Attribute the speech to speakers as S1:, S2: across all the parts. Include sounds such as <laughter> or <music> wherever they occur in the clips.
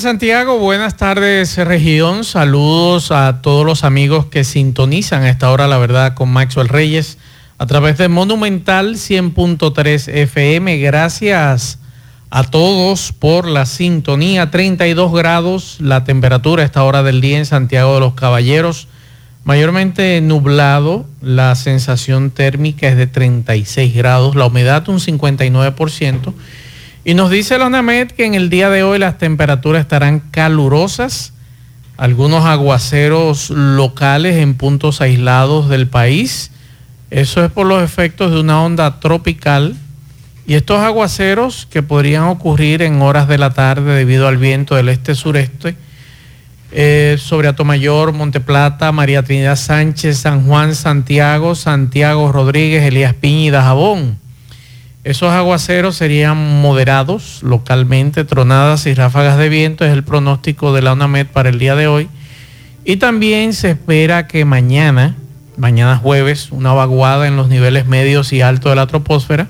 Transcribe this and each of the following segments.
S1: Santiago, buenas tardes región, saludos a todos los amigos que sintonizan a esta hora, la verdad, con Maxwell Reyes a través de Monumental 100.3 FM. Gracias a todos por la sintonía. 32 grados la temperatura a esta hora del día en Santiago de los Caballeros. Mayormente nublado, la sensación térmica es de 36 grados, la humedad un 59%. Y nos dice la UNAMED que en el día de hoy las temperaturas estarán calurosas, algunos aguaceros locales en puntos aislados del país eso es por los efectos de una onda tropical y estos aguaceros que podrían ocurrir en horas de la tarde debido al viento del este-sureste eh, sobre Atomayor, Monteplata, María Trinidad Sánchez, San Juan, Santiago, Santiago Rodríguez, Elías Piña y Dajabón. Esos aguaceros serían moderados localmente, tronadas y ráfagas de viento, es el pronóstico de la UNAMED para el día de hoy. Y también se espera que mañana mañana jueves, una vaguada en los niveles medios y altos de la troposfera,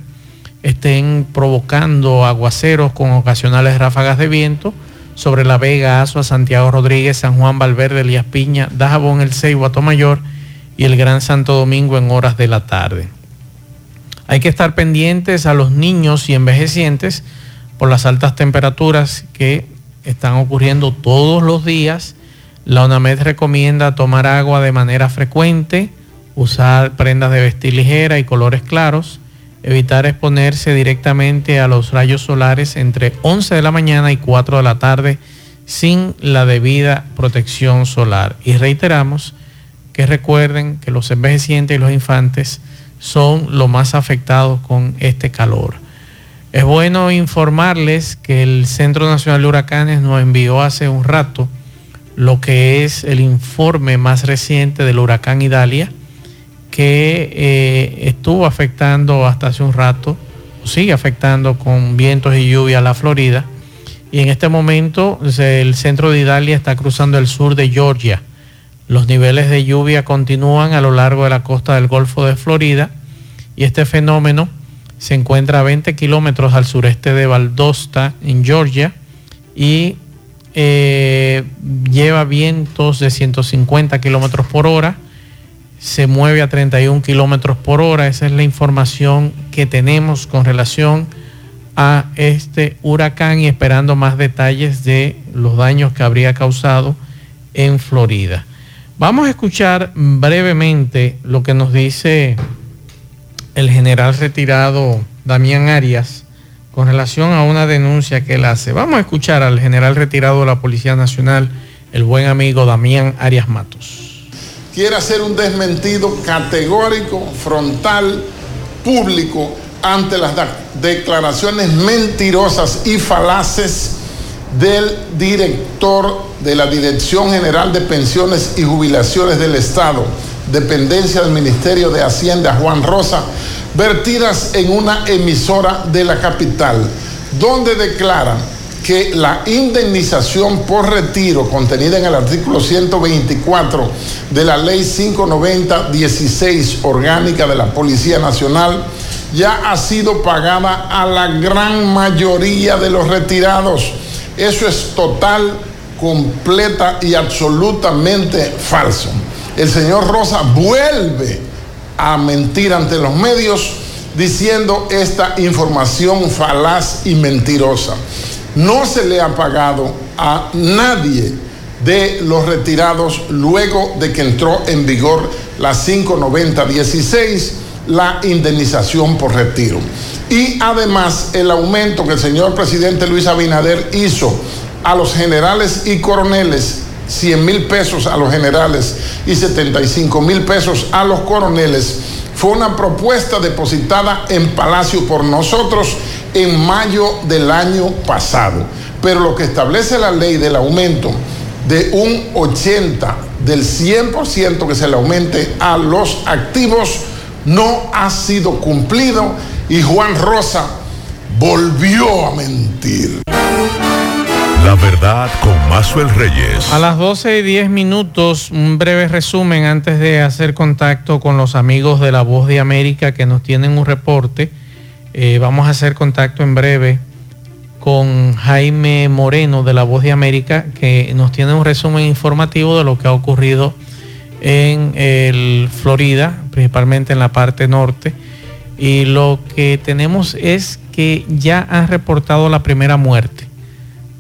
S1: estén provocando aguaceros con ocasionales ráfagas de viento sobre La Vega, Azua, Santiago Rodríguez, San Juan Valverde, Elías Piña, Dajabón, El Ceibo, Mayor y el Gran Santo Domingo en horas de la tarde. Hay que estar pendientes a los niños y envejecientes por las altas temperaturas que están ocurriendo todos los días la UNAMED recomienda tomar agua de manera frecuente, usar prendas de vestir ligera y colores claros, evitar exponerse directamente a los rayos solares entre 11 de la mañana y 4 de la tarde sin la debida protección solar. Y reiteramos que recuerden que los envejecientes y los infantes son los más afectados con este calor. Es bueno informarles que el Centro Nacional de Huracanes nos envió hace un rato lo que es el informe más reciente del huracán Idalia, que eh, estuvo afectando hasta hace un rato, sigue afectando con vientos y lluvia a la Florida. Y en este momento el centro de Idalia está cruzando el sur de Georgia. Los niveles de lluvia continúan a lo largo de la costa del Golfo de Florida y este fenómeno se encuentra a 20 kilómetros al sureste de Valdosta, en Georgia, y eh, lleva vientos de 150 kilómetros por hora, se mueve a 31 kilómetros por hora. Esa es la información que tenemos con relación a este huracán y esperando más detalles de los daños que habría causado en Florida. Vamos a escuchar brevemente lo que nos dice el general retirado Damián Arias con relación a una denuncia que él hace. Vamos a escuchar al general retirado de la Policía Nacional, el buen amigo Damián Arias Matos.
S2: Quiere hacer un desmentido categórico, frontal, público, ante las declaraciones mentirosas y falaces del director de la Dirección General de Pensiones y Jubilaciones del Estado, dependencia del Ministerio de Hacienda, Juan Rosa, vertidas en una emisora de la capital, donde declaran que la indemnización por retiro contenida en el artículo 124 de la ley 590-16 orgánica de la Policía Nacional ya ha sido pagada a la gran mayoría de los retirados. Eso es total, completa y absolutamente falso. El señor Rosa vuelve a mentir ante los medios diciendo esta información falaz y mentirosa. No se le ha pagado a nadie de los retirados luego de que entró en vigor la 59016, la indemnización por retiro. Y además el aumento que el señor presidente Luis Abinader hizo a los generales y coroneles 100 mil pesos a los generales y 75 mil pesos a los coroneles, fue una propuesta depositada en Palacio por nosotros en mayo del año pasado. Pero lo que establece la ley del aumento de un 80, del 100% que se le aumente a los activos, no ha sido cumplido y Juan Rosa volvió a mentir.
S3: La verdad con Mazuel Reyes.
S1: A las 12 y 10 minutos, un breve resumen antes de hacer contacto con los amigos de La Voz de América que nos tienen un reporte. Eh, vamos a hacer contacto en breve con Jaime Moreno de La Voz de América, que nos tiene un resumen informativo de lo que ha ocurrido en el Florida, principalmente en la parte norte. Y lo que tenemos es que ya han reportado la primera muerte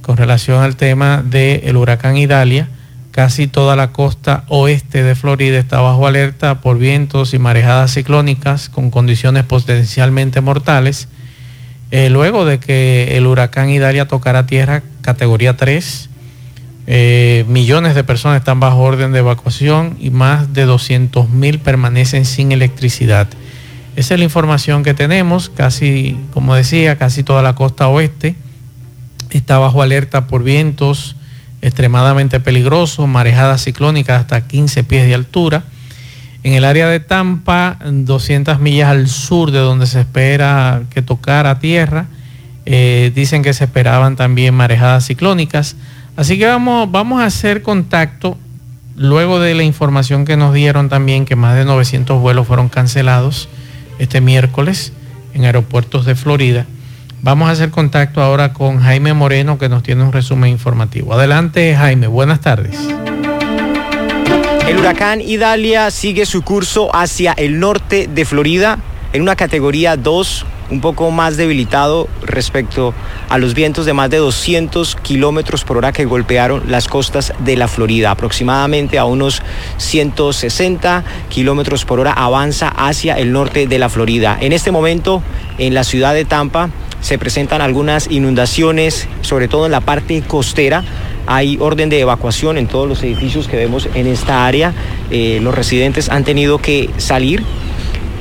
S1: con relación al tema del huracán Idalia. Casi toda la costa oeste de Florida está bajo alerta por vientos y marejadas ciclónicas con condiciones potencialmente mortales. Eh, luego de que el huracán Idalia tocara tierra categoría 3, eh, millones de personas están bajo orden de evacuación y más de 200 mil permanecen sin electricidad. Esa es la información que tenemos, casi, como decía, casi toda la costa oeste está bajo alerta por vientos extremadamente peligrosos, marejadas ciclónicas hasta 15 pies de altura. En el área de Tampa, 200 millas al sur de donde se espera que tocara tierra, eh, dicen que se esperaban también marejadas ciclónicas. Así que vamos, vamos a hacer contacto luego de la información que nos dieron también que más de 900 vuelos fueron cancelados este miércoles en aeropuertos de Florida. Vamos a hacer contacto ahora con Jaime Moreno que nos tiene un resumen informativo. Adelante Jaime, buenas tardes.
S4: El huracán Idalia sigue su curso hacia el norte de Florida en una categoría 2 un poco más debilitado respecto a los vientos de más de 200 kilómetros por hora que golpearon las costas de la Florida. Aproximadamente a unos 160 kilómetros por hora avanza hacia el norte de la Florida. En este momento, en la ciudad de Tampa, se presentan algunas inundaciones, sobre todo en la parte costera. Hay orden de evacuación en todos los edificios que vemos en esta área. Eh, los residentes han tenido que salir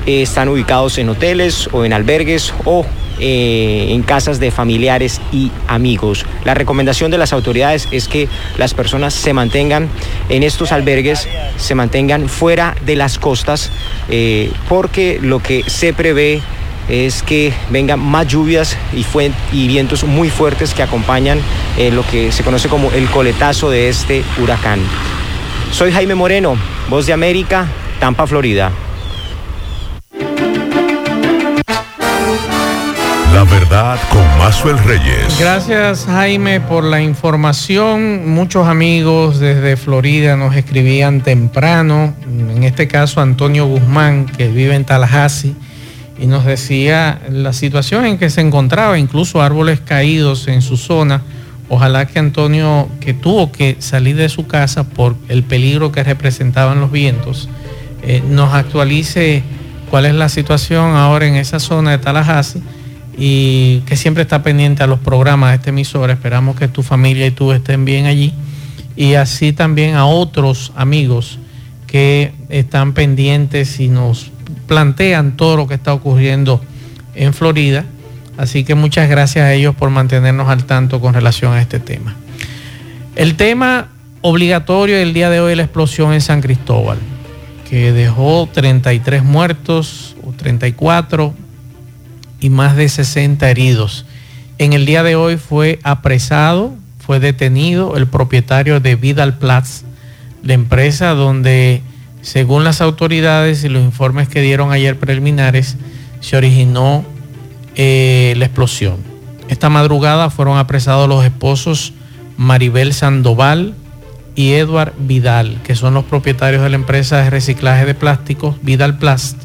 S4: eh, están ubicados en hoteles o en albergues o eh, en casas de familiares y amigos. La recomendación de las autoridades es que las personas se mantengan en estos albergues, se mantengan fuera de las costas, eh, porque lo que se prevé es que vengan más lluvias y, y vientos muy fuertes que acompañan lo que se conoce como el coletazo de este huracán. Soy Jaime Moreno, Voz de América, Tampa, Florida.
S3: La verdad con Mazuel Reyes.
S1: Gracias Jaime por la información. Muchos amigos desde Florida nos escribían temprano, en este caso Antonio Guzmán, que vive en Tallahassee, y nos decía la situación en que se encontraba, incluso árboles caídos en su zona. Ojalá que Antonio, que tuvo que salir de su casa por el peligro que representaban los vientos, eh, nos actualice cuál es la situación ahora en esa zona de Tallahassee y que siempre está pendiente a los programas de este emisor. Esperamos que tu familia y tú estén bien allí. Y así también a otros amigos que están pendientes y nos plantean todo lo que está ocurriendo en Florida. Así que muchas gracias a ellos por mantenernos al tanto con relación a este tema. El tema obligatorio del día de hoy es la explosión en San Cristóbal, que dejó 33 muertos o 34 y más de 60 heridos. En el día de hoy fue apresado, fue detenido el propietario de Vidal Platz, la empresa donde, según las autoridades y los informes que dieron ayer preliminares, se originó eh, la explosión. Esta madrugada fueron apresados los esposos Maribel Sandoval y Edward Vidal, que son los propietarios de la empresa de reciclaje de plásticos Vidal Plast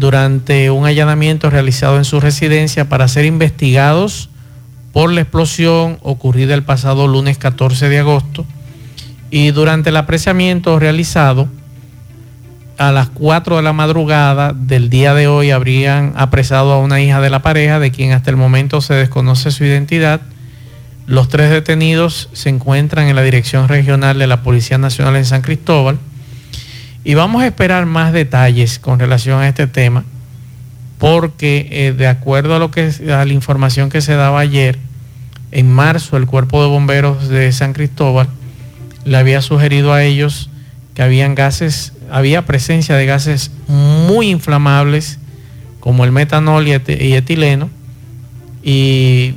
S1: durante un allanamiento realizado en su residencia para ser investigados por la explosión ocurrida el pasado lunes 14 de agosto y durante el apreciamiento realizado a las 4 de la madrugada del día de hoy habrían apresado a una hija de la pareja de quien hasta el momento se desconoce su identidad. Los tres detenidos se encuentran en la Dirección Regional de la Policía Nacional en San Cristóbal y vamos a esperar más detalles con relación a este tema, porque eh, de acuerdo a, lo que, a la información que se daba ayer, en marzo el Cuerpo de Bomberos de San Cristóbal le había sugerido a ellos que habían gases, había presencia de gases muy inflamables como el metanol y, y etileno y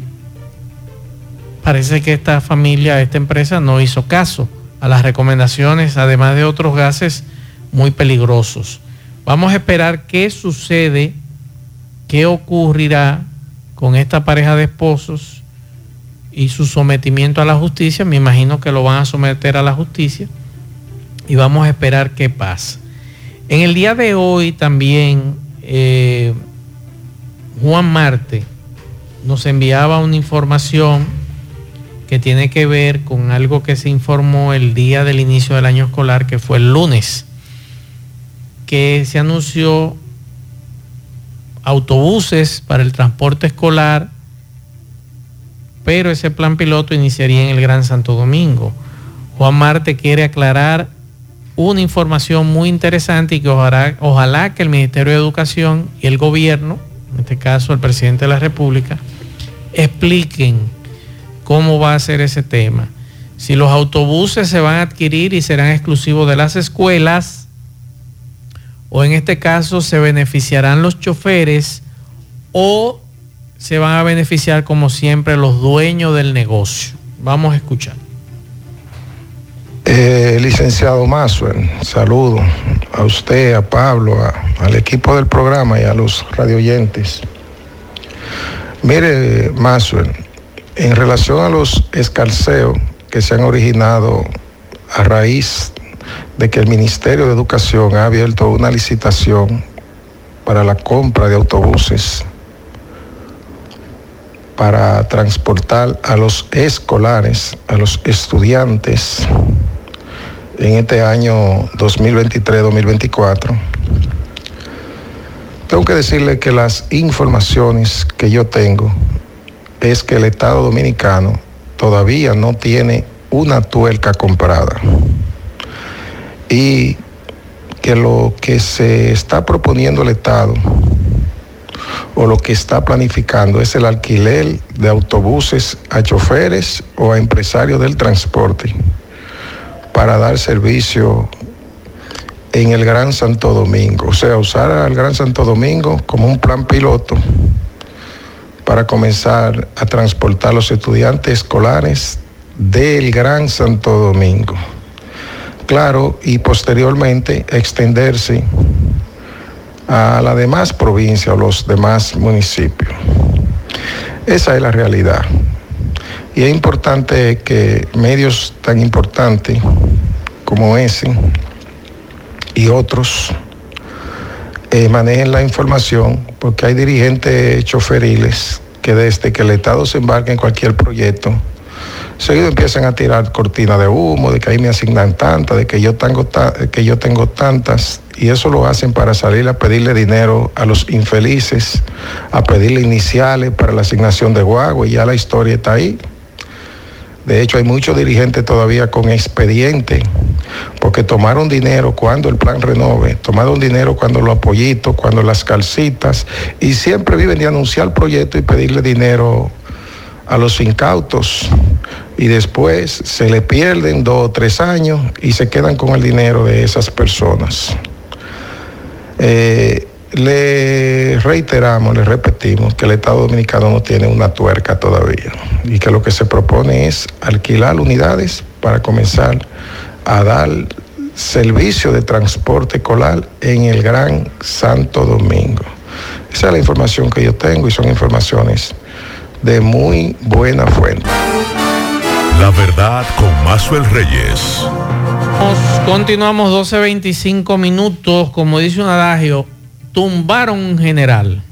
S1: parece que esta familia, esta empresa no hizo caso a las recomendaciones, además de otros gases muy peligrosos. Vamos a esperar qué sucede, qué ocurrirá con esta pareja de esposos, y su sometimiento a la justicia. Me imagino que lo van a someter a la justicia y vamos a esperar qué pasa. En el día de hoy también eh, Juan Marte nos enviaba una información que tiene que ver con algo que se informó el día del inicio del año escolar, que fue el lunes, que se anunció autobuses para el transporte escolar, pero ese plan piloto iniciaría en el Gran Santo Domingo. Juan Marte quiere aclarar una información muy interesante y que ojalá, ojalá que el Ministerio de Educación y el gobierno, en este caso el presidente de la República, expliquen cómo va a ser ese tema. Si los autobuses se van a adquirir y serán exclusivos de las escuelas, o en este caso se beneficiarán los choferes, o se van a beneficiar como siempre los dueños del negocio. Vamos a escuchar.
S5: Eh, licenciado Maswell, saludo a usted, a Pablo, al equipo del programa y a los radioyentes. Mire, Maswell, en relación a los escalceos que se han originado a raíz de que el Ministerio de Educación ha abierto una licitación para la compra de autobuses para transportar a los escolares, a los estudiantes en este año 2023-2024. Tengo que decirle que las informaciones que yo tengo es que el Estado Dominicano todavía no tiene una tuerca comprada y que lo que se está proponiendo el Estado o lo que está planificando es el alquiler de autobuses a choferes o a empresarios del transporte para dar servicio en el Gran Santo Domingo. O sea, usar al Gran Santo Domingo como un plan piloto para comenzar a transportar los estudiantes escolares del Gran Santo Domingo. Claro, y posteriormente extenderse a la demás provincia o los demás municipios. Esa es la realidad. Y es importante que medios tan importantes como ese y otros eh, manejen la información, porque hay dirigentes choferiles que desde que el Estado se embarque en cualquier proyecto, seguido empiezan a tirar cortina de humo, de que ahí me asignan tantas, de que yo tengo, que yo tengo tantas, y eso lo hacen para salir a pedirle dinero a los infelices, a pedirle iniciales para la asignación de guagua, y ya la historia está ahí. De hecho, hay muchos dirigentes todavía con expediente, porque tomaron dinero cuando el plan renove, tomaron dinero cuando los apoyitos, cuando las calcitas, y siempre viven de anunciar proyectos y pedirle dinero a los incautos. Y después se le pierden dos o tres años y se quedan con el dinero de esas personas. Eh, le reiteramos, le repetimos que el Estado Dominicano no tiene una tuerca todavía y que lo que se propone es alquilar unidades para comenzar a dar servicio de transporte escolar en el Gran Santo Domingo. Esa es la información que yo tengo y son informaciones de muy buena fuente.
S3: La verdad con Mazuel Reyes.
S1: Continuamos 12.25 minutos, como dice un adagio, tumbaron un general.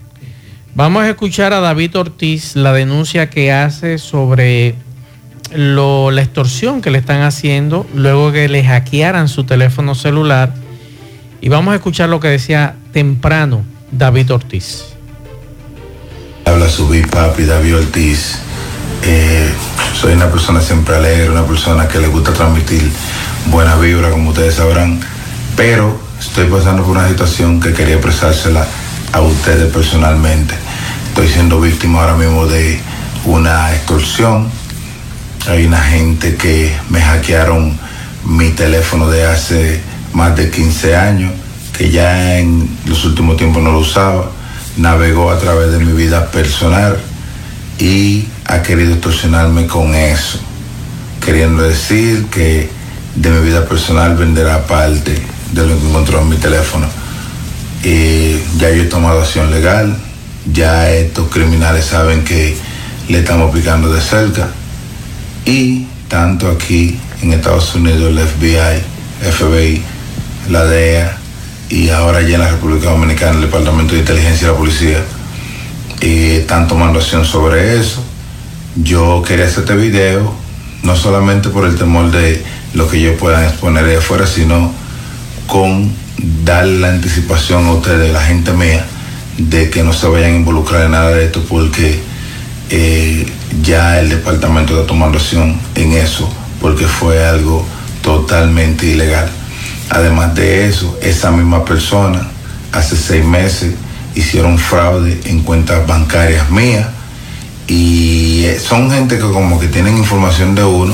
S1: Vamos a escuchar a David Ortiz la denuncia que hace sobre la extorsión que le están haciendo luego que le hackearan su teléfono celular. Y vamos a escuchar lo que decía temprano David Ortiz.
S6: Habla su big papi David Ortiz. Eh, soy una persona siempre alegre, una persona que le gusta transmitir buena vibra, como ustedes sabrán, pero estoy pasando por una situación que quería expresársela a ustedes personalmente. Estoy siendo víctima ahora mismo de una extorsión. Hay una gente que me hackearon mi teléfono de hace más de 15 años, que ya en los últimos tiempos no lo usaba. Navegó a través de mi vida personal y ha querido extorsionarme con eso, queriendo decir que de mi vida personal venderá parte de lo que encontró en mi teléfono. Ya yo he tomado acción legal, ya estos criminales saben que le estamos picando de cerca y tanto aquí en Estados Unidos el FBI, FBI, la DEA y ahora ya en la República Dominicana el Departamento de Inteligencia y la Policía están tomando acción sobre eso. Yo quería hacer este video no solamente por el temor de lo que ellos puedan exponer de afuera, sino con dar la anticipación a ustedes, la gente mía, de que no se vayan a involucrar en nada de esto porque eh, ya el departamento está tomando acción en eso porque fue algo totalmente ilegal. Además de eso, esa misma persona hace seis meses hicieron fraude en cuentas bancarias mías y eh, son gente que como que tienen información de uno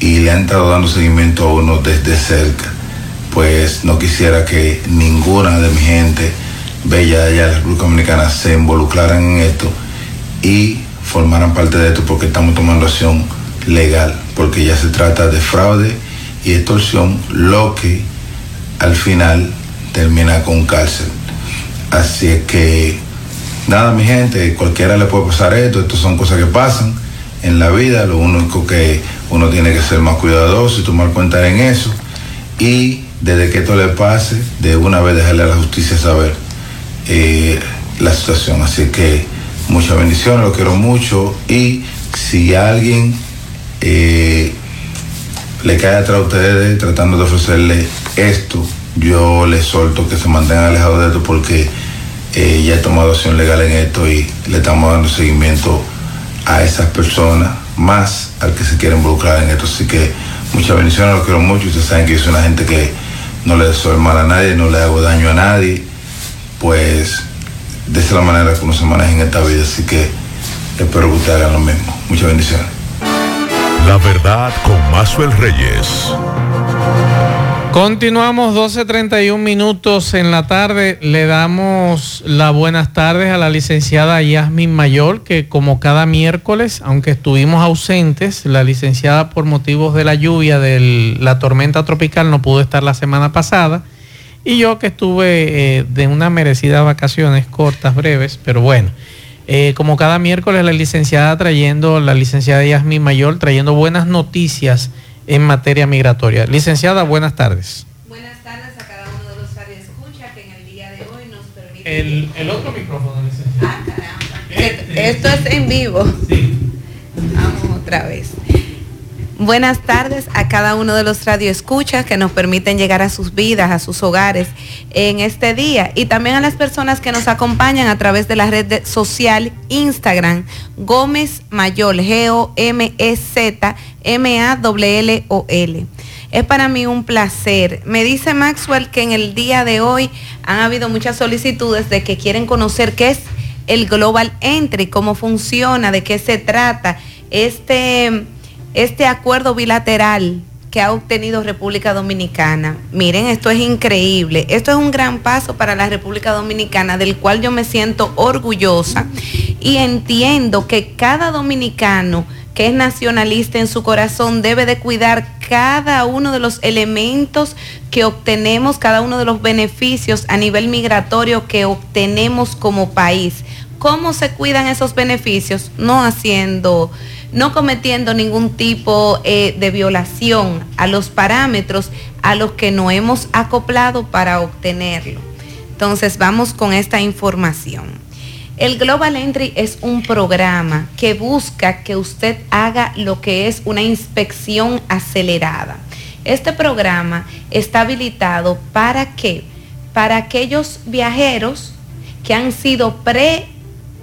S6: y le han estado dando seguimiento a uno desde cerca. Pues no quisiera que ninguna de mi gente bella de allá de la República Dominicana se involucraran en esto y formaran parte de esto porque estamos tomando acción legal, porque ya se trata de fraude y extorsión, lo que al final termina con cárcel. Así es que, nada, mi gente, cualquiera le puede pasar esto, esto son cosas que pasan en la vida, lo único que uno tiene que ser más cuidadoso y tomar cuenta en eso. Y desde que esto le pase, de una vez dejarle a la justicia saber eh, la situación. Así que muchas bendiciones, lo quiero mucho. Y si alguien eh, le cae atrás a ustedes tratando de ofrecerle esto, yo les solto que se mantengan alejados de esto porque eh, ya he tomado acción legal en esto y le estamos dando seguimiento a esas personas, más al que se quiere involucrar en esto. Así que muchas bendiciones, lo quiero mucho. Ustedes saben que yo soy una gente que no le deseo mal a nadie, no le hago daño a nadie. Pues de esa manera que uno se maneja en esta vida. Así que espero que ustedes hagan lo mismo. Muchas bendiciones.
S3: La verdad con Mazuel Reyes.
S1: Continuamos 12.31 minutos en la tarde. Le damos las buenas tardes a la licenciada Yasmin Mayor, que como cada miércoles, aunque estuvimos ausentes, la licenciada por motivos de la lluvia, de la tormenta tropical, no pudo estar la semana pasada. Y yo que estuve eh, de unas merecidas vacaciones cortas, breves, pero bueno. Eh, como cada miércoles, la licenciada trayendo, la licenciada Yasmin Mayor, trayendo buenas noticias en materia migratoria. Licenciada, buenas tardes.
S7: Buenas tardes a cada uno de los radioescuchas que en el día de hoy nos permite...
S1: El, el otro micrófono, licenciada.
S7: Ah, caramba. Esto es en vivo.
S1: Sí.
S7: Vamos otra vez. Buenas tardes a cada uno de los radioescuchas que nos permiten llegar a sus vidas, a sus hogares en este día y también a las personas que nos acompañan a través de la red social Instagram Gómez Mayol, G-O-M-E-Z M-A-L-L-O-L. Es para mí un placer. Me dice Maxwell que en el día de hoy han habido muchas solicitudes de que quieren conocer qué es el Global Entry, cómo funciona, de qué se trata. Este este acuerdo bilateral que ha obtenido República Dominicana. Miren, esto es increíble. Esto es un gran paso para la República Dominicana, del cual yo me siento orgullosa y entiendo que cada dominicano que es nacionalista en su corazón debe de cuidar cada uno de los elementos que obtenemos, cada uno de los beneficios a nivel migratorio que obtenemos como país. ¿Cómo se cuidan esos beneficios? No haciendo no cometiendo ningún tipo eh, de violación a los parámetros a los que no hemos acoplado para obtenerlo. Entonces vamos con esta información. El Global Entry es un programa que busca que usted haga lo que es una inspección acelerada. Este programa está habilitado para qué? Para aquellos viajeros que han sido pre,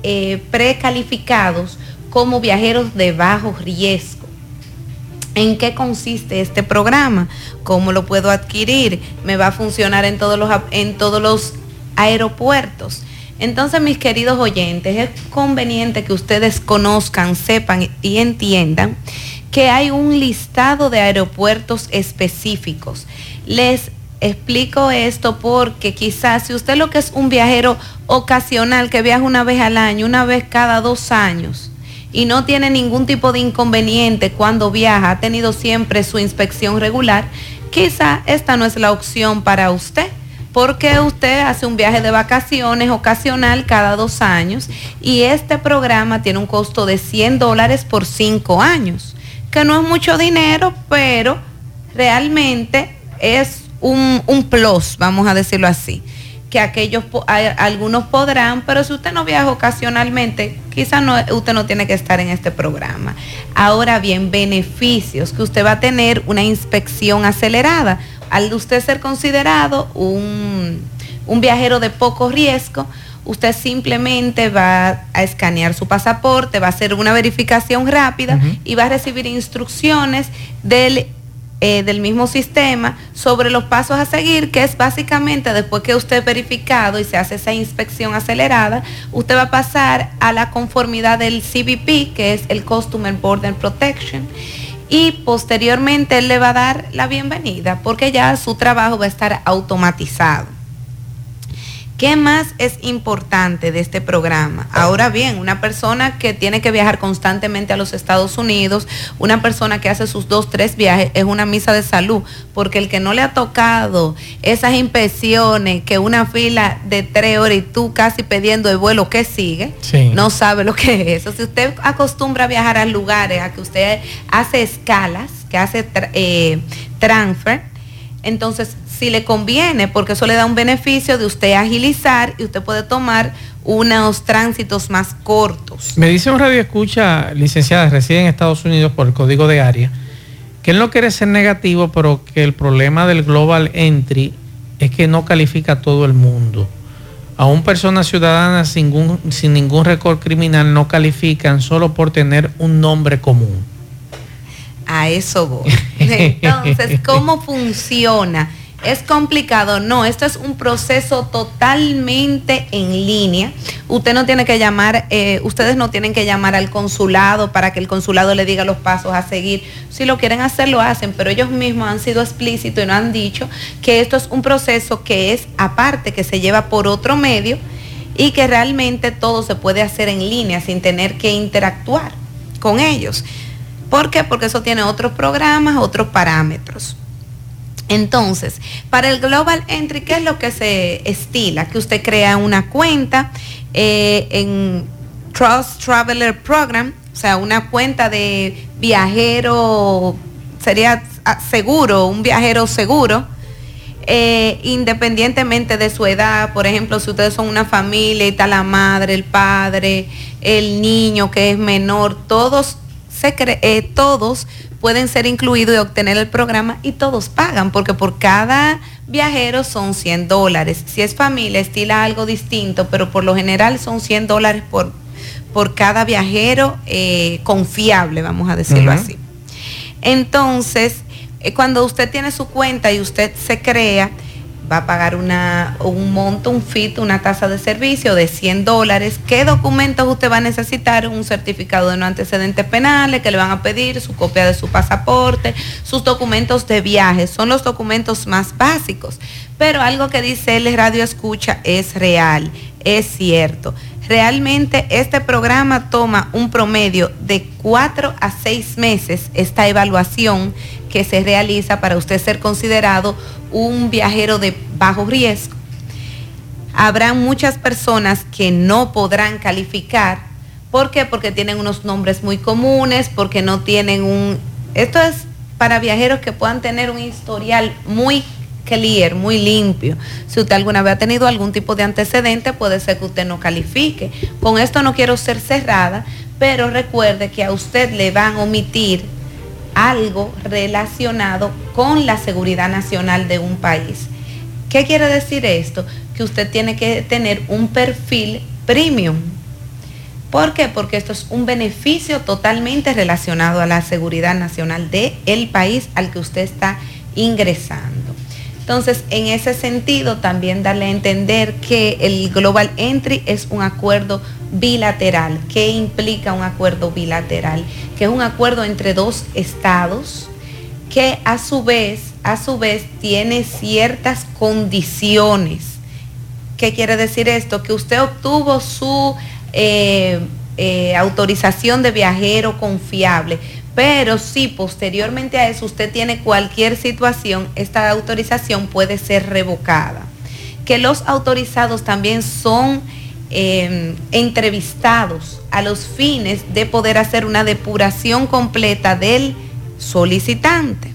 S7: eh, precalificados como viajeros de bajo riesgo. ¿En qué consiste este programa? ¿Cómo lo puedo adquirir? ¿Me va a funcionar en todos los, en todos los aeropuertos? Entonces, mis queridos oyentes, es conveniente que ustedes conozcan, sepan y entiendan que hay un listado de aeropuertos específicos. Les explico esto porque quizás si usted lo que es un viajero ocasional que viaja una vez al año, una vez cada dos años, y no tiene ningún tipo de inconveniente cuando viaja, ha tenido siempre su inspección regular, quizá esta no es la opción para usted, porque usted hace un viaje de vacaciones ocasional cada dos años y este programa tiene un costo de 100 dólares por cinco años. que no es mucho dinero, pero realmente es un, un plus, vamos a decirlo así que aquellos algunos podrán, pero si usted no viaja ocasionalmente, quizás no, usted no tiene que estar en este programa. Ahora bien, beneficios que usted va a tener una inspección acelerada. Al usted ser considerado un, un viajero de poco riesgo, usted simplemente va a escanear su pasaporte, va a hacer una verificación rápida y va a recibir instrucciones del eh, del mismo sistema sobre los pasos a seguir, que es básicamente después que usted verificado y se hace esa inspección acelerada, usted va a pasar a la conformidad del CBP, que es el Customer Border Protection. Y posteriormente él le va a dar la bienvenida porque ya su trabajo va a estar automatizado. ¿Qué más es importante de este programa? Ahora bien, una persona que tiene que viajar constantemente a los Estados Unidos, una persona que hace sus dos, tres viajes, es una misa de salud, porque el que no le ha tocado esas inspecciones, que una fila de tres horas y tú casi pidiendo el vuelo que sigue, no sabe lo que es eso. Si usted acostumbra a viajar a lugares, a que usted hace escalas, que hace eh, transfer, entonces si le conviene, porque eso le da un beneficio de usted agilizar y usted puede tomar unos tránsitos más cortos.
S1: Me dice un radio escucha, licenciada, reside en Estados Unidos por el código de área, que él no quiere ser negativo, pero que el problema del Global Entry es que no califica a todo el mundo. Aún personas ciudadanas sin, sin ningún récord criminal no califican solo por tener un nombre común.
S7: A eso voy. <laughs> Entonces, ¿cómo funciona? ¿Es complicado? No, esto es un proceso totalmente en línea. Usted no tiene que llamar, eh, ustedes no tienen que llamar al consulado para que el consulado le diga los pasos a seguir. Si lo quieren hacer, lo hacen, pero ellos mismos han sido explícitos y nos han dicho que esto es un proceso que es aparte, que se lleva por otro medio y que realmente todo se puede hacer en línea sin tener que interactuar con ellos. ¿Por qué? Porque eso tiene otros programas, otros parámetros. Entonces, para el Global Entry, ¿qué es lo que se estila? Que usted crea una cuenta eh, en Trust Traveler Program, o sea, una cuenta de viajero, sería ah, seguro, un viajero seguro, eh, independientemente de su edad, por ejemplo, si ustedes son una familia y está la madre, el padre, el niño que es menor, todos, se eh, todos pueden ser incluidos y obtener el programa y todos pagan, porque por cada viajero son 100 dólares. Si es familia, estila algo distinto, pero por lo general son 100 dólares por, por cada viajero eh, confiable, vamos a decirlo así. Entonces, eh, cuando usted tiene su cuenta y usted se crea, va a pagar una, un monto, un FIT, una tasa de servicio de 100 dólares. ¿Qué documentos usted va a necesitar? Un certificado de no antecedentes penales que le van a pedir, su copia de su pasaporte, sus documentos de viaje. Son los documentos más básicos. Pero algo que dice el radio escucha es real, es cierto. Realmente este programa toma un promedio de cuatro a seis meses esta evaluación que se realiza para usted ser considerado un viajero de bajo riesgo. Habrá muchas personas que no podrán calificar. ¿Por qué? Porque tienen unos nombres muy comunes, porque no tienen un... Esto es para viajeros que puedan tener un historial muy clear, muy limpio. Si usted alguna vez ha tenido algún tipo de antecedente, puede ser que usted no califique. Con esto no quiero ser cerrada, pero recuerde que a usted le van a omitir algo relacionado con la seguridad nacional de un país. ¿Qué quiere decir esto? Que usted tiene que tener un perfil premium. ¿Por qué? Porque esto es un beneficio totalmente relacionado a la seguridad nacional del el país al que usted está ingresando. Entonces, en ese sentido, también darle a entender que el Global Entry es un acuerdo bilateral. ¿Qué implica un acuerdo bilateral? Que es un acuerdo entre dos estados que a su vez, a su vez, tiene ciertas condiciones. ¿Qué quiere decir esto? Que usted obtuvo su eh, eh, autorización de viajero confiable, pero si posteriormente a eso usted tiene cualquier situación, esta autorización puede ser revocada. Que los autorizados también son em, entrevistados a los fines de poder hacer una depuración completa del solicitante.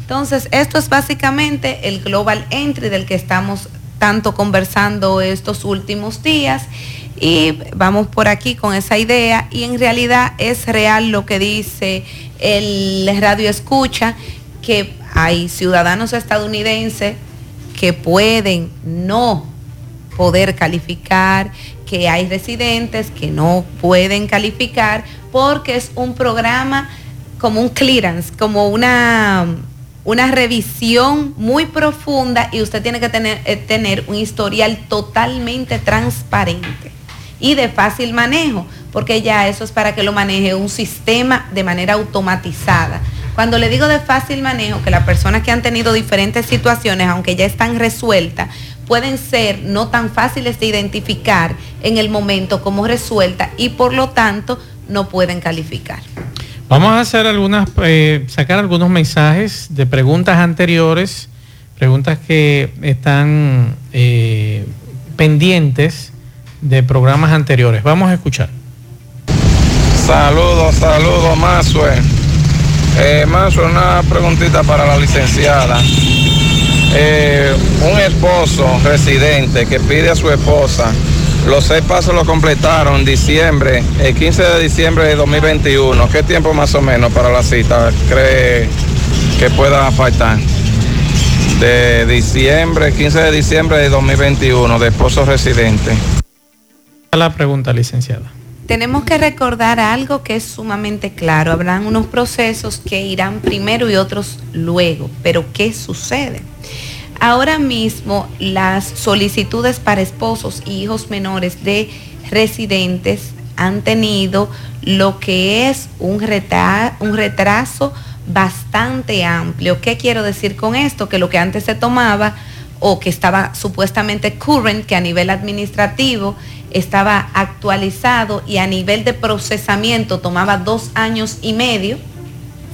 S7: Entonces, esto es básicamente el Global Entry del que estamos tanto conversando estos últimos días y vamos por aquí con esa idea y en realidad es real lo que dice el radio escucha que hay ciudadanos estadounidenses que pueden no poder calificar, que hay residentes que no pueden calificar porque es un programa como un clearance, como una, una revisión muy profunda y usted tiene que tener, eh, tener un historial totalmente transparente y de fácil manejo, porque ya eso es para que lo maneje un sistema de manera automatizada. Cuando le digo de fácil manejo, que las personas que han tenido diferentes situaciones, aunque ya están resueltas, pueden ser no tan fáciles de identificar en el momento como resueltas y por lo tanto no pueden calificar.
S1: Vamos a hacer algunas, eh, sacar algunos mensajes de preguntas anteriores, preguntas que están eh, pendientes de programas anteriores. Vamos a escuchar.
S8: Saludos, saludos, Mazue. Eh, una preguntita para la licenciada. Eh, un esposo residente que pide a su esposa, los seis pasos lo completaron diciembre, el 15 de diciembre de 2021. ¿Qué tiempo más o menos para la cita cree que pueda faltar? De diciembre, 15 de diciembre de 2021, de esposo residente.
S1: La pregunta, licenciada.
S7: Tenemos que recordar algo que es sumamente claro. Habrán unos procesos que irán primero y otros luego. Pero ¿qué sucede? Ahora mismo las solicitudes para esposos y hijos menores de residentes han tenido lo que es un, un retraso bastante amplio. ¿Qué quiero decir con esto? Que lo que antes se tomaba o que estaba supuestamente current, que a nivel administrativo estaba actualizado y a nivel de procesamiento tomaba dos años y medio,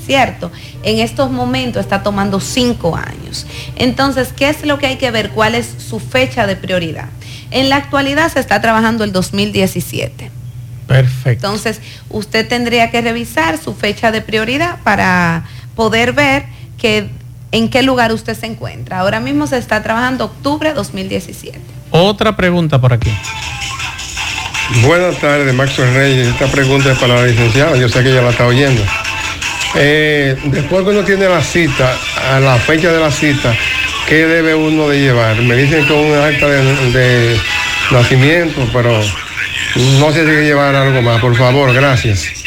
S7: ¿cierto? En estos momentos está tomando cinco años. Entonces, ¿qué es lo que hay que ver? ¿Cuál es su fecha de prioridad? En la actualidad se está trabajando el 2017.
S1: Perfecto.
S7: Entonces, usted tendría que revisar su fecha de prioridad para poder ver que, en qué lugar usted se encuentra. Ahora mismo se está trabajando octubre 2017.
S1: Otra pregunta por aquí.
S9: Buenas tardes, Maxwell Reyes. Esta pregunta es para la licenciada, yo sé que ella la está oyendo. Eh, después que uno tiene la cita, a la fecha de la cita, ¿qué debe uno de llevar? Me dicen que un acta de, nacimiento, pero no sé si hay que llevar algo más. Por favor, gracias.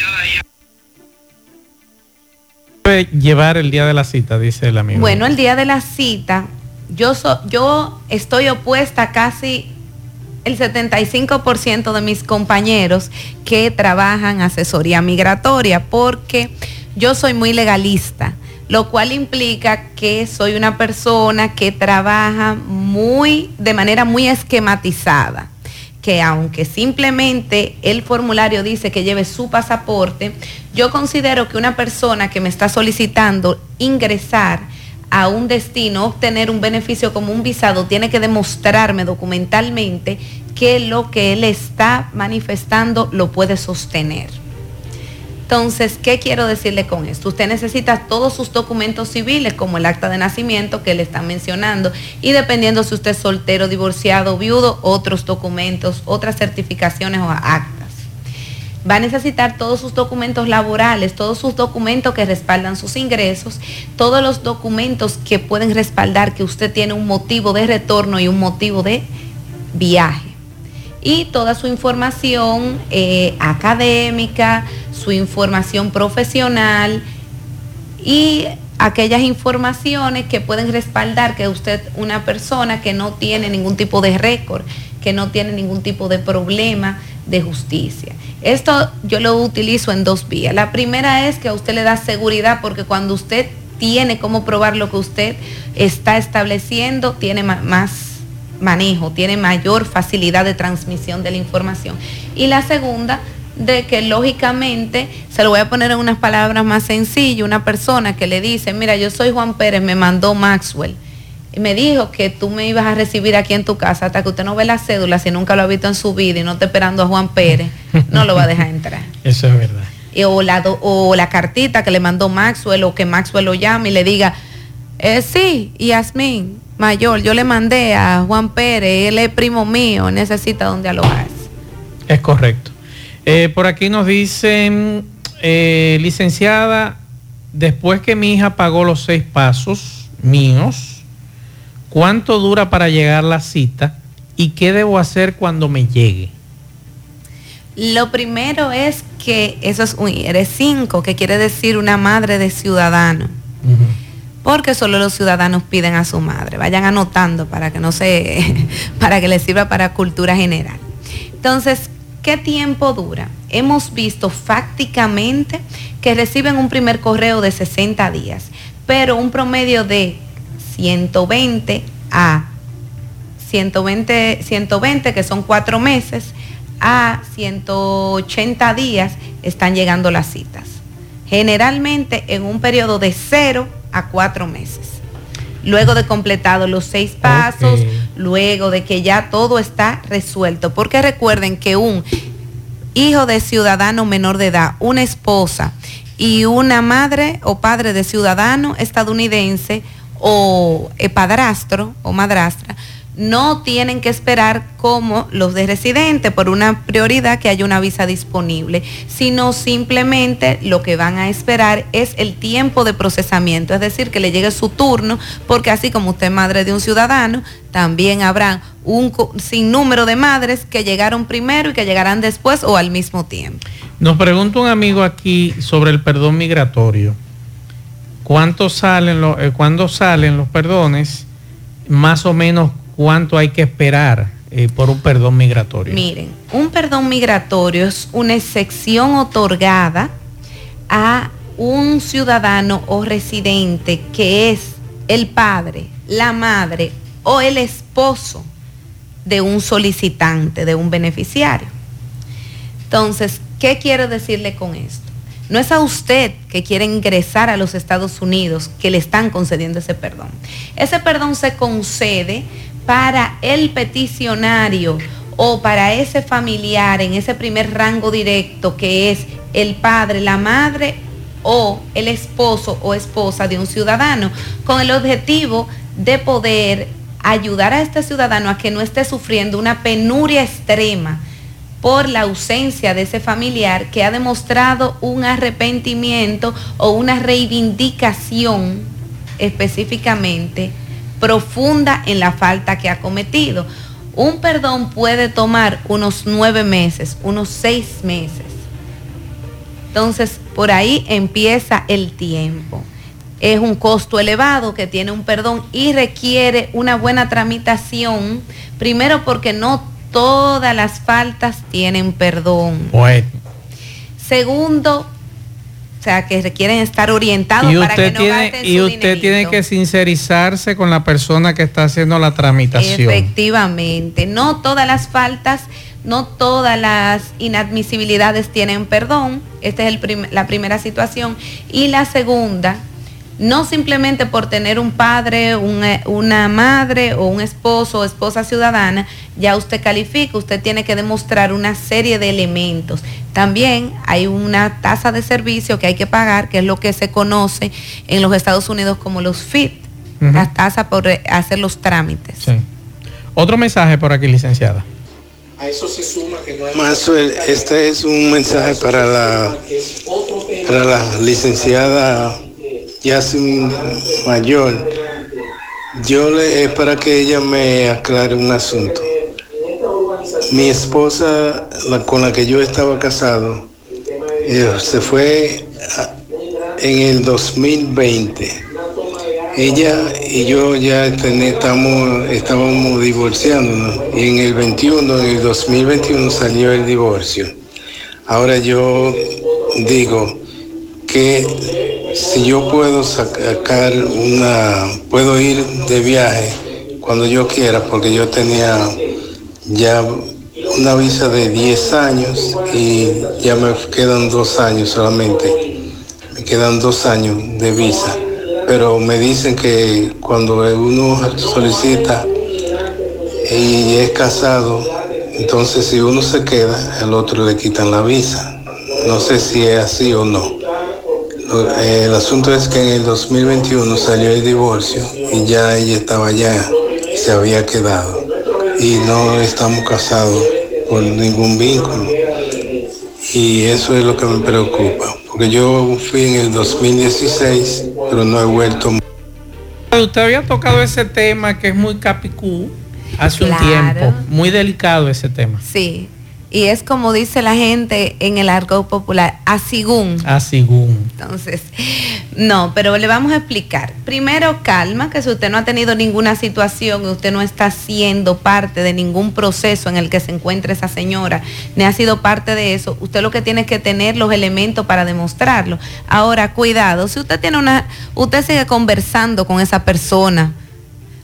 S1: Llevar el día de la cita, dice el amigo.
S7: Bueno, el día de la cita, yo, yo estoy opuesta casi el 75% de mis compañeros que trabajan asesoría migratoria porque yo soy muy legalista, lo cual implica que soy una persona que trabaja muy de manera muy esquematizada que aunque simplemente el formulario dice que lleve su pasaporte, yo considero que una persona que me está solicitando ingresar a un destino, obtener un beneficio como un visado, tiene que demostrarme documentalmente que lo que él está manifestando lo puede sostener. Entonces, ¿qué quiero decirle con esto? Usted necesita todos sus documentos civiles, como el acta de nacimiento que le están mencionando, y dependiendo si usted es soltero, divorciado, viudo, otros documentos, otras certificaciones o actas va a necesitar todos sus documentos laborales, todos sus documentos que respaldan sus ingresos, todos los documentos que pueden respaldar que usted tiene un motivo de retorno y un motivo de viaje. Y toda su información eh, académica, su información profesional y aquellas informaciones que pueden respaldar que usted una persona que no tiene ningún tipo de récord, que no tiene ningún tipo de problema de justicia. Esto yo lo utilizo en dos vías. La primera es que a usted le da seguridad porque cuando usted tiene cómo probar lo que usted está estableciendo, tiene más manejo, tiene mayor facilidad de transmisión de la información. Y la segunda, de que lógicamente, se lo voy a poner en unas palabras más sencillas, una persona que le dice, mira, yo soy Juan Pérez, me mandó Maxwell y me dijo que tú me ibas a recibir aquí en tu casa hasta que usted no ve la cédula, si nunca lo ha visto en su vida y no está esperando a Juan Pérez, no lo va a dejar entrar. <laughs>
S1: Eso es verdad.
S7: Y, o, la, o la cartita que le mandó Maxwell o que Maxwell lo llame y le diga, eh, sí, Yasmín, mayor, yo le mandé a Juan Pérez, él es primo mío, necesita donde alojarse.
S1: Es correcto. Eh, por aquí nos dicen, eh, licenciada, después que mi hija pagó los seis pasos míos, ¿cuánto dura para llegar la cita? ¿Y qué debo hacer cuando me llegue?
S7: Lo primero es que eso es un IR5, que quiere decir una madre de ciudadano. Porque solo los ciudadanos piden a su madre. Vayan anotando para que no se, <laughs> para que les sirva para cultura general. Entonces, ¿qué tiempo dura? Hemos visto fácticamente que reciben un primer correo de 60 días, pero un promedio de 120 a 120, 120 que son cuatro meses, a 180 días están llegando las citas. Generalmente en un periodo de 0 a 4 meses. Luego de completado los seis pasos, luego de que ya todo está resuelto. Porque recuerden que un hijo de ciudadano menor de edad, una esposa y una madre o padre de ciudadano estadounidense o eh, padrastro o madrastra no tienen que esperar como los de residente por una prioridad que haya una visa disponible, sino simplemente lo que van a esperar es el tiempo de procesamiento, es decir, que le llegue su turno, porque así como usted es madre de un ciudadano, también habrá un sinnúmero de madres que llegaron primero y que llegarán después o al mismo tiempo.
S1: Nos pregunta un amigo aquí sobre el perdón migratorio. ¿Cuánto salen eh, ¿Cuándo salen los perdones? Más o menos cuánto hay que esperar eh, por un perdón migratorio.
S7: Miren, un perdón migratorio es una excepción otorgada a un ciudadano o residente que es el padre, la madre o el esposo de un solicitante, de un beneficiario. Entonces, ¿qué quiero decirle con esto? No es a usted que quiere ingresar a los Estados Unidos que le están concediendo ese perdón. Ese perdón se concede para el peticionario o para ese familiar en ese primer rango directo que es el padre, la madre o el esposo o esposa de un ciudadano, con el objetivo de poder ayudar a este ciudadano a que no esté sufriendo una penuria extrema por la ausencia de ese familiar que ha demostrado un arrepentimiento o una reivindicación específicamente profunda en la falta que ha cometido. Un perdón puede tomar unos nueve meses, unos seis meses. Entonces, por ahí empieza el tiempo. Es un costo elevado que tiene un perdón y requiere una buena tramitación, primero porque no todas las faltas tienen perdón.
S1: Bueno,
S7: Segundo, o sea, que requieren estar orientados
S1: y
S7: para que no
S1: tiene,
S7: gasten
S1: y
S7: su
S1: usted tiene
S7: dinerito.
S1: que sincerizarse con la persona que está haciendo la tramitación.
S7: Efectivamente, no todas las faltas, no todas las inadmisibilidades tienen perdón. Esta es el prim- la primera situación. Y la segunda, no simplemente por tener un padre, una, una madre o un esposo o esposa ciudadana, ya usted califica, usted tiene que demostrar una serie de elementos. También hay una tasa de servicio que hay que pagar, que es lo que se conoce en los Estados Unidos como los FIT,
S1: Ujú.
S7: las tasas por eh, hacer los trámites.
S1: Sí. Otro mensaje por aquí, licenciada.
S10: Maxwell, este es un mensaje para la, para la licenciada Yasmin Mayor. Yo le es para que ella me aclare un asunto. Mi esposa, la con la que yo estaba casado, eh, se fue en el 2020. Ella y yo ya ten- estábamos divorciándonos y en el 21, en el 2021 salió el divorcio. Ahora yo digo que si yo puedo sacar una, puedo ir de viaje cuando yo quiera, porque yo tenía ya una visa de 10 años y ya me quedan dos años solamente. Me quedan dos años de visa. Pero me dicen que cuando uno solicita y es casado, entonces si uno se queda, al otro le quitan la visa. No sé si es así o no. El asunto es que en el 2021 salió el divorcio y ya ella estaba allá, se había quedado y no estamos casados por ningún vínculo. Y eso es lo que me preocupa, porque yo fui en el 2016, pero no he vuelto.
S1: Usted había tocado ese tema que es muy capicú hace un tiempo, muy delicado ese tema.
S7: Sí, y es como dice la gente en el argot popular, asigún.
S1: Asigún.
S7: Entonces, no, pero le vamos a explicar. Primero, calma, que si usted no ha tenido ninguna situación, usted no está siendo parte de ningún proceso en el que se encuentre esa señora, ni ha sido parte de eso, usted lo que tiene que tener los elementos para demostrarlo. Ahora, cuidado, si usted tiene una, usted sigue conversando con esa persona,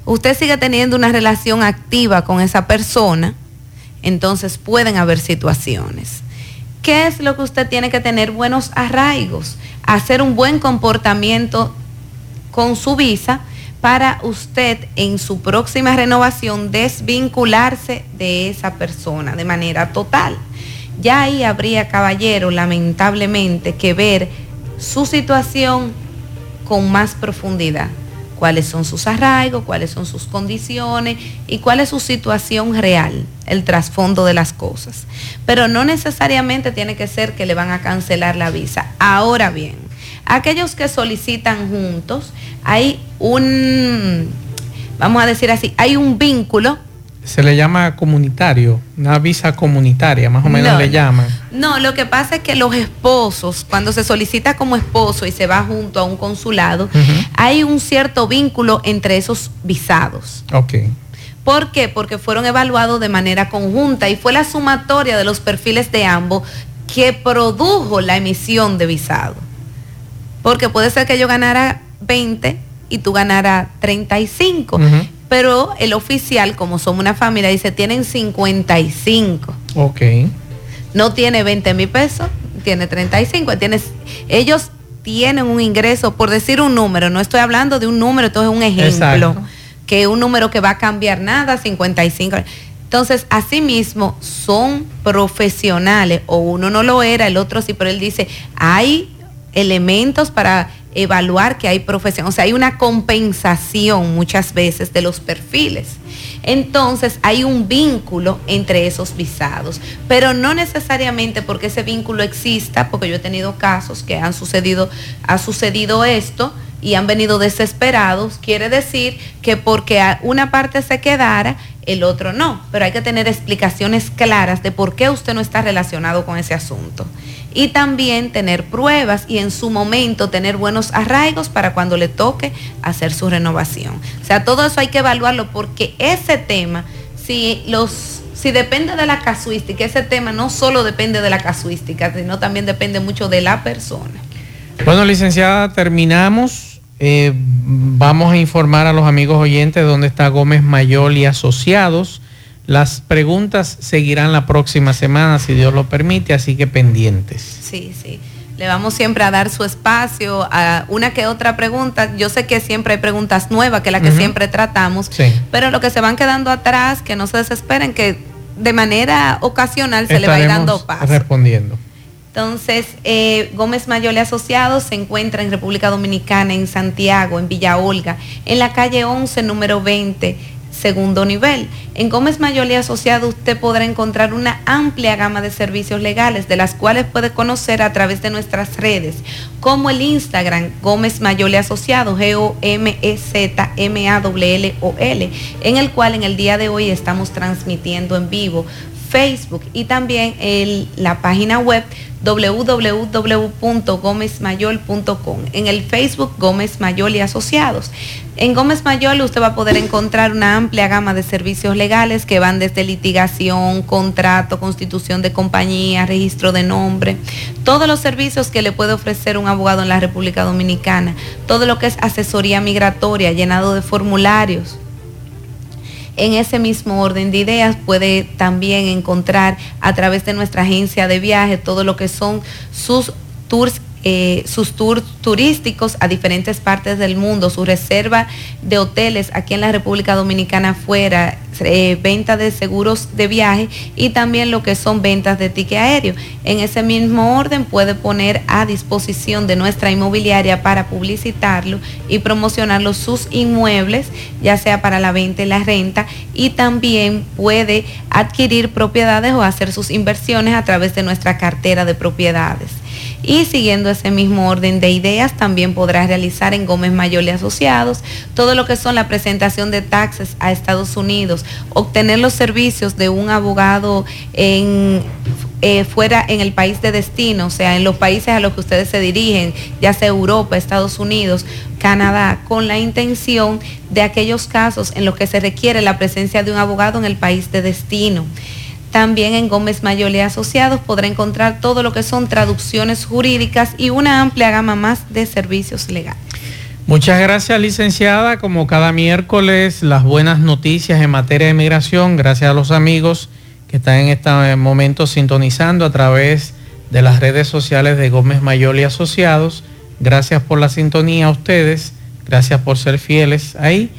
S7: usted sigue teniendo una relación activa con esa persona, entonces pueden haber situaciones. ¿Qué es lo que usted tiene que tener? Buenos arraigos, hacer un buen comportamiento con su visa para usted en su próxima renovación desvincularse de esa persona de manera total. Ya ahí habría, caballero, lamentablemente, que ver su situación con más profundidad cuáles son sus arraigos, cuáles son sus condiciones y cuál es su situación real, el trasfondo de las cosas. Pero no necesariamente tiene que ser que le van a cancelar la visa. Ahora bien, aquellos que solicitan juntos, hay un, vamos a decir así, hay un vínculo
S1: se le llama comunitario, una visa comunitaria, más o menos le llaman.
S7: No, lo que pasa es que los esposos, cuando se solicita como esposo y se va junto a un consulado, hay un cierto vínculo entre esos visados.
S1: Ok.
S7: ¿Por qué? Porque fueron evaluados de manera conjunta y fue la sumatoria de los perfiles de ambos que produjo la emisión de visado. Porque puede ser que yo ganara 20 y tú ganaras 35 pero el oficial, como somos una familia, dice, tienen 55.
S1: Ok.
S7: No tiene 20 mil pesos, tiene 35. Tienes, ellos tienen un ingreso, por decir un número, no estoy hablando de un número, esto es un ejemplo, que un número que va a cambiar nada, 55. Entonces, asimismo, son profesionales, o uno no lo era, el otro sí, pero él dice, hay elementos para evaluar que hay profesión, o sea, hay una compensación muchas veces de los perfiles. Entonces hay un vínculo entre esos visados, pero no necesariamente porque ese vínculo exista, porque yo he tenido casos que han sucedido, ha sucedido esto y han venido desesperados, quiere decir que porque una parte se quedara, el otro no, pero hay que tener explicaciones claras de por qué usted no está relacionado con ese asunto y también tener pruebas y en su momento tener buenos arraigos para cuando le toque hacer su renovación. O sea, todo eso hay que evaluarlo porque ese tema, si los si depende de la casuística, ese tema no solo depende de la casuística, sino también depende mucho de la persona.
S1: Bueno, licenciada, terminamos. Eh, vamos a informar a los amigos oyentes dónde está Gómez Mayol y Asociados las preguntas seguirán la próxima semana, si Dios lo permite, así que pendientes.
S7: Sí, sí. Le vamos siempre a dar su espacio a una que otra pregunta. Yo sé que siempre hay preguntas nuevas, que la que siempre tratamos, pero lo que se van quedando atrás, que no se desesperen, que de manera ocasional se le va a ir dando paso.
S1: Respondiendo.
S7: Entonces, eh, Gómez Mayole Asociados se encuentra en República Dominicana, en Santiago, en Villa Olga, en la calle 11, número 20 segundo nivel. En Gómez Mayol y Asociado usted podrá encontrar una amplia gama de servicios legales, de las cuales puede conocer a través de nuestras redes, como el Instagram Gómez Mayol y Asociado, G-O-M-E-Z-M-A-W-L-O-L, en el cual en el día de hoy estamos transmitiendo en vivo Facebook y también la página web www.gomezmayol.com. En el Facebook Gómez Mayol y Asociados. En Gómez Mayol usted va a poder encontrar una amplia gama de servicios legales que van desde litigación, contrato, constitución de compañía, registro de nombre, todos los servicios que le puede ofrecer un abogado en la República Dominicana, todo lo que es asesoría migratoria, llenado de formularios, en ese mismo orden de ideas puede también encontrar a través de nuestra agencia de viajes todo lo que son sus tours eh, sus tours turísticos a diferentes partes del mundo, su reserva de hoteles aquí en la República Dominicana fuera, eh, venta de seguros de viaje y también lo que son ventas de ticket aéreo. En ese mismo orden puede poner a disposición de nuestra inmobiliaria para publicitarlo y promocionarlo sus inmuebles, ya sea para la venta y la renta, y también puede adquirir propiedades o hacer sus inversiones a través de nuestra cartera de propiedades. Y siguiendo ese mismo orden de ideas, también podrás realizar en Gómez Mayor y Asociados todo lo que son la presentación de taxes a Estados Unidos, obtener los servicios de un abogado eh, fuera en el país de destino, o sea, en los países a los que ustedes se dirigen, ya sea Europa, Estados Unidos, Canadá, con la intención de aquellos casos en los que se requiere la presencia de un abogado en el país de destino. También en Gómez Mayol y Asociados podrá encontrar todo lo que son traducciones jurídicas y una amplia gama más de servicios legales.
S1: Muchas gracias, licenciada. Como cada miércoles, las buenas noticias en materia de migración, gracias a los amigos que están en este momento sintonizando a través de las redes sociales de Gómez Mayol y Asociados. Gracias por la sintonía a ustedes, gracias por ser fieles ahí.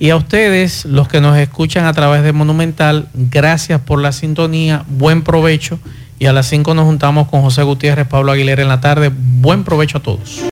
S1: Y a ustedes, los que nos escuchan a través de Monumental, gracias por la sintonía, buen provecho. Y a las 5 nos juntamos con José Gutiérrez, Pablo Aguilera en la tarde. Buen provecho a todos.